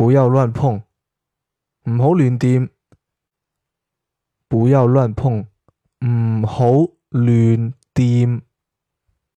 不要乱碰。唔好乱掂。不要乱碰。唔好乱掂。